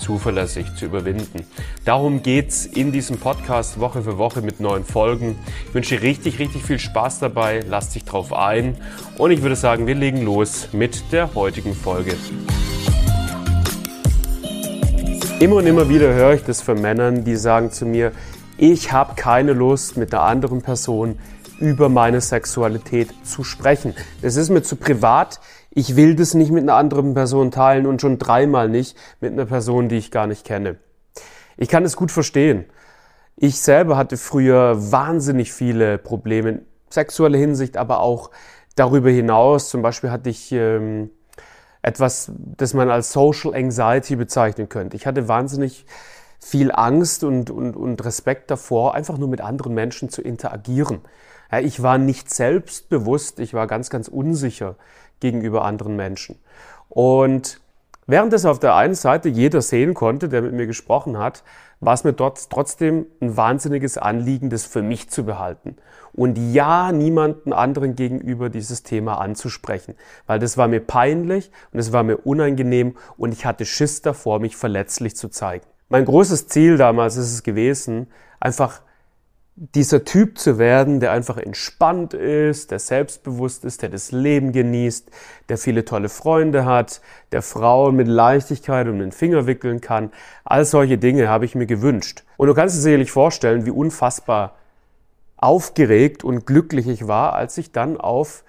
zuverlässig zu überwinden. Darum geht's in diesem Podcast Woche für Woche mit neuen Folgen. Ich wünsche dir richtig, richtig viel Spaß dabei. Lass dich drauf ein. Und ich würde sagen, wir legen los mit der heutigen Folge. Immer und immer wieder höre ich das von Männern, die sagen zu mir, ich habe keine Lust mit einer anderen Person über meine Sexualität zu sprechen. Es ist mir zu privat. Ich will das nicht mit einer anderen Person teilen und schon dreimal nicht mit einer Person, die ich gar nicht kenne. Ich kann es gut verstehen. Ich selber hatte früher wahnsinnig viele Probleme in sexueller Hinsicht, aber auch darüber hinaus. Zum Beispiel hatte ich ähm, etwas, das man als Social Anxiety bezeichnen könnte. Ich hatte wahnsinnig viel Angst und, und, und Respekt davor, einfach nur mit anderen Menschen zu interagieren. Ja, ich war nicht selbstbewusst, ich war ganz, ganz unsicher gegenüber anderen Menschen. Und während es auf der einen Seite jeder sehen konnte, der mit mir gesprochen hat, war es mir dort trotzdem ein wahnsinniges Anliegen, das für mich zu behalten. Und ja, niemanden anderen gegenüber dieses Thema anzusprechen, weil das war mir peinlich und es war mir unangenehm und ich hatte Schiss davor, mich verletzlich zu zeigen. Mein großes Ziel damals ist es gewesen, einfach dieser Typ zu werden, der einfach entspannt ist, der selbstbewusst ist, der das Leben genießt, der viele tolle Freunde hat, der Frauen mit Leichtigkeit um den Finger wickeln kann. All solche Dinge habe ich mir gewünscht. Und du kannst dir sicherlich vorstellen, wie unfassbar aufgeregt und glücklich ich war, als ich dann auf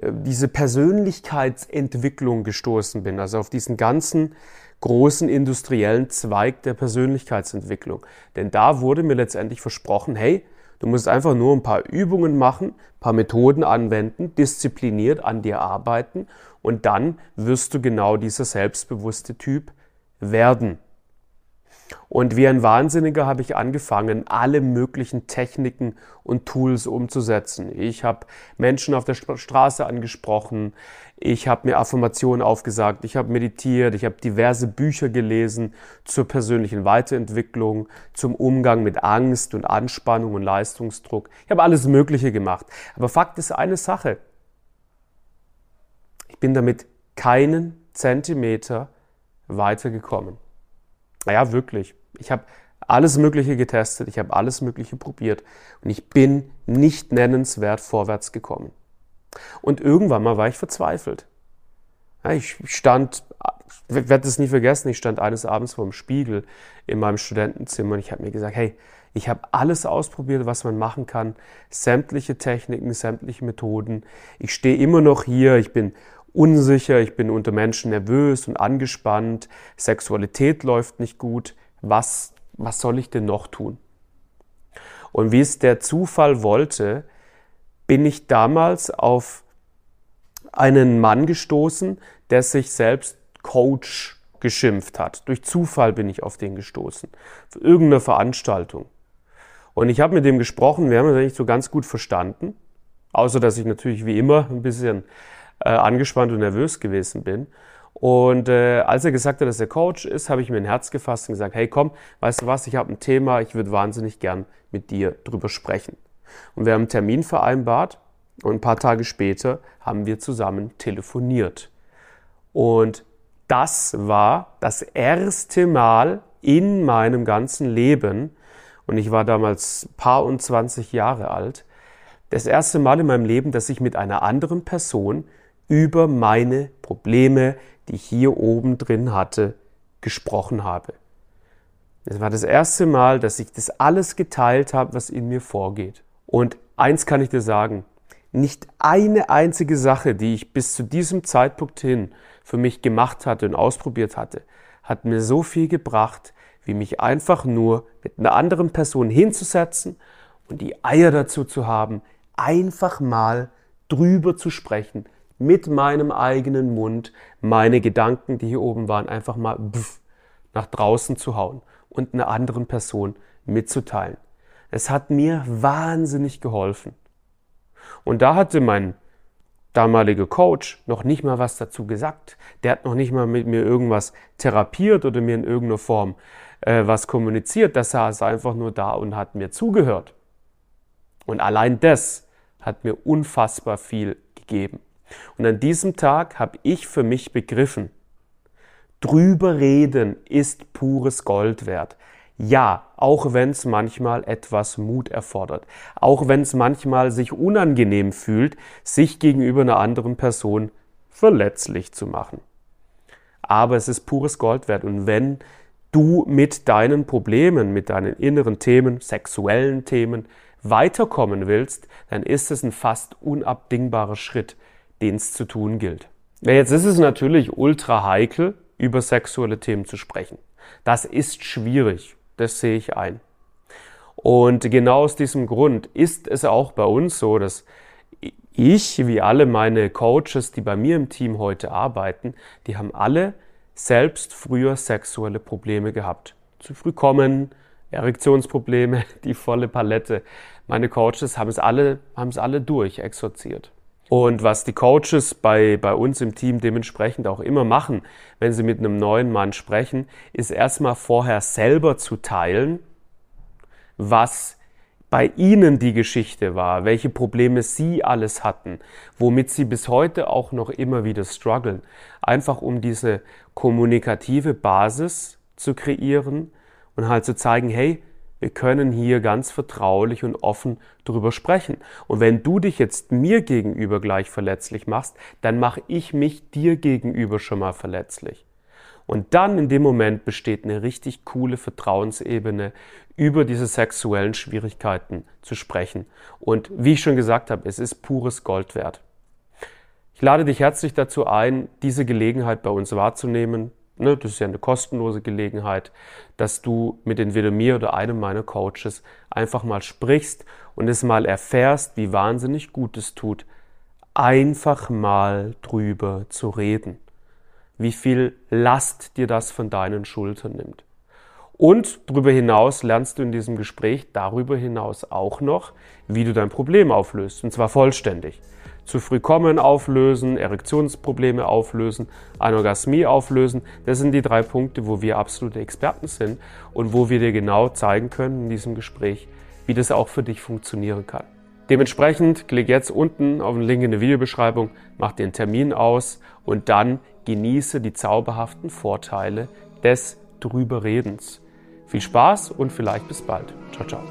äh, diese Persönlichkeitsentwicklung gestoßen bin, also auf diesen ganzen großen industriellen Zweig der Persönlichkeitsentwicklung. Denn da wurde mir letztendlich versprochen, hey, Du musst einfach nur ein paar Übungen machen, ein paar Methoden anwenden, diszipliniert an dir arbeiten und dann wirst du genau dieser selbstbewusste Typ werden. Und wie ein Wahnsinniger habe ich angefangen, alle möglichen Techniken und Tools umzusetzen. Ich habe Menschen auf der Straße angesprochen, ich habe mir Affirmationen aufgesagt, ich habe meditiert, ich habe diverse Bücher gelesen zur persönlichen Weiterentwicklung, zum Umgang mit Angst und Anspannung und Leistungsdruck. Ich habe alles Mögliche gemacht. Aber Fakt ist eine Sache. Ich bin damit keinen Zentimeter weitergekommen. Naja, wirklich. Ich habe alles Mögliche getestet, ich habe alles Mögliche probiert und ich bin nicht nennenswert vorwärts gekommen. Und irgendwann mal war ich verzweifelt. Ja, ich stand, werde es nie vergessen, ich stand eines Abends vor dem Spiegel in meinem Studentenzimmer und ich habe mir gesagt, hey, ich habe alles ausprobiert, was man machen kann, sämtliche Techniken, sämtliche Methoden. Ich stehe immer noch hier, ich bin unsicher, ich bin unter Menschen nervös und angespannt, Sexualität läuft nicht gut. Was, was soll ich denn noch tun? Und wie es der Zufall wollte, bin ich damals auf einen Mann gestoßen, der sich selbst Coach geschimpft hat. Durch Zufall bin ich auf den gestoßen. Für irgendeine Veranstaltung. Und ich habe mit dem gesprochen, wir haben uns eigentlich so ganz gut verstanden. Außer dass ich natürlich wie immer ein bisschen äh, angespannt und nervös gewesen bin. Und äh, als er gesagt hat, dass er Coach ist, habe ich mir ein Herz gefasst und gesagt, hey komm, weißt du was, ich habe ein Thema, ich würde wahnsinnig gern mit dir drüber sprechen. Und wir haben einen Termin vereinbart und ein paar Tage später haben wir zusammen telefoniert. Und das war das erste Mal in meinem ganzen Leben, und ich war damals paar und zwanzig Jahre alt, das erste Mal in meinem Leben, dass ich mit einer anderen Person über meine Probleme, die ich hier oben drin hatte, gesprochen habe. Es war das erste Mal, dass ich das alles geteilt habe, was in mir vorgeht. Und eins kann ich dir sagen, nicht eine einzige Sache, die ich bis zu diesem Zeitpunkt hin für mich gemacht hatte und ausprobiert hatte, hat mir so viel gebracht, wie mich einfach nur mit einer anderen Person hinzusetzen und die Eier dazu zu haben, einfach mal drüber zu sprechen, mit meinem eigenen Mund, meine Gedanken, die hier oben waren, einfach mal nach draußen zu hauen und einer anderen Person mitzuteilen. Es hat mir wahnsinnig geholfen. Und da hatte mein damaliger Coach noch nicht mal was dazu gesagt. Der hat noch nicht mal mit mir irgendwas therapiert oder mir in irgendeiner Form äh, was kommuniziert. Der saß einfach nur da und hat mir zugehört. Und allein das hat mir unfassbar viel gegeben. Und an diesem Tag habe ich für mich begriffen, drüber reden ist pures Gold wert. Ja, auch wenn es manchmal etwas Mut erfordert, auch wenn es manchmal sich unangenehm fühlt, sich gegenüber einer anderen Person verletzlich zu machen. Aber es ist pures Gold wert und wenn du mit deinen Problemen, mit deinen inneren Themen, sexuellen Themen weiterkommen willst, dann ist es ein fast unabdingbarer Schritt, den es zu tun gilt. Jetzt ist es natürlich ultra heikel, über sexuelle Themen zu sprechen. Das ist schwierig. Das sehe ich ein. Und genau aus diesem Grund ist es auch bei uns so, dass ich, wie alle meine Coaches, die bei mir im Team heute arbeiten, die haben alle selbst früher sexuelle Probleme gehabt. Zu früh kommen, Erektionsprobleme, die volle Palette. Meine Coaches haben es alle, haben es alle durch, exorziert. Und was die Coaches bei, bei uns im Team dementsprechend auch immer machen, wenn sie mit einem neuen Mann sprechen, ist erstmal vorher selber zu teilen, was bei ihnen die Geschichte war, welche Probleme sie alles hatten, womit sie bis heute auch noch immer wieder strugglen. Einfach um diese kommunikative Basis zu kreieren und halt zu zeigen, hey, wir können hier ganz vertraulich und offen drüber sprechen. Und wenn du dich jetzt mir gegenüber gleich verletzlich machst, dann mache ich mich dir gegenüber schon mal verletzlich. Und dann in dem Moment besteht eine richtig coole Vertrauensebene, über diese sexuellen Schwierigkeiten zu sprechen. Und wie ich schon gesagt habe, es ist pures Gold wert. Ich lade dich herzlich dazu ein, diese Gelegenheit bei uns wahrzunehmen, ne, das ist ja eine kostenlose Gelegenheit, dass du mit entweder mir oder einem meiner Coaches einfach mal sprichst und es mal erfährst, wie wahnsinnig gut es tut, einfach mal drüber zu reden. Wie viel Last dir das von deinen Schultern nimmt. Und darüber hinaus lernst du in diesem Gespräch darüber hinaus auch noch, wie du dein Problem auflöst, und zwar vollständig zu früh kommen auflösen, Erektionsprobleme auflösen, Anorgasmie auflösen. Das sind die drei Punkte, wo wir absolute Experten sind und wo wir dir genau zeigen können in diesem Gespräch, wie das auch für dich funktionieren kann. Dementsprechend klick jetzt unten auf den Link in der Videobeschreibung, mach den Termin aus und dann genieße die zauberhaften Vorteile des Drüberredens. Viel Spaß und vielleicht bis bald. Ciao, ciao.